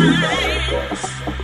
eyes.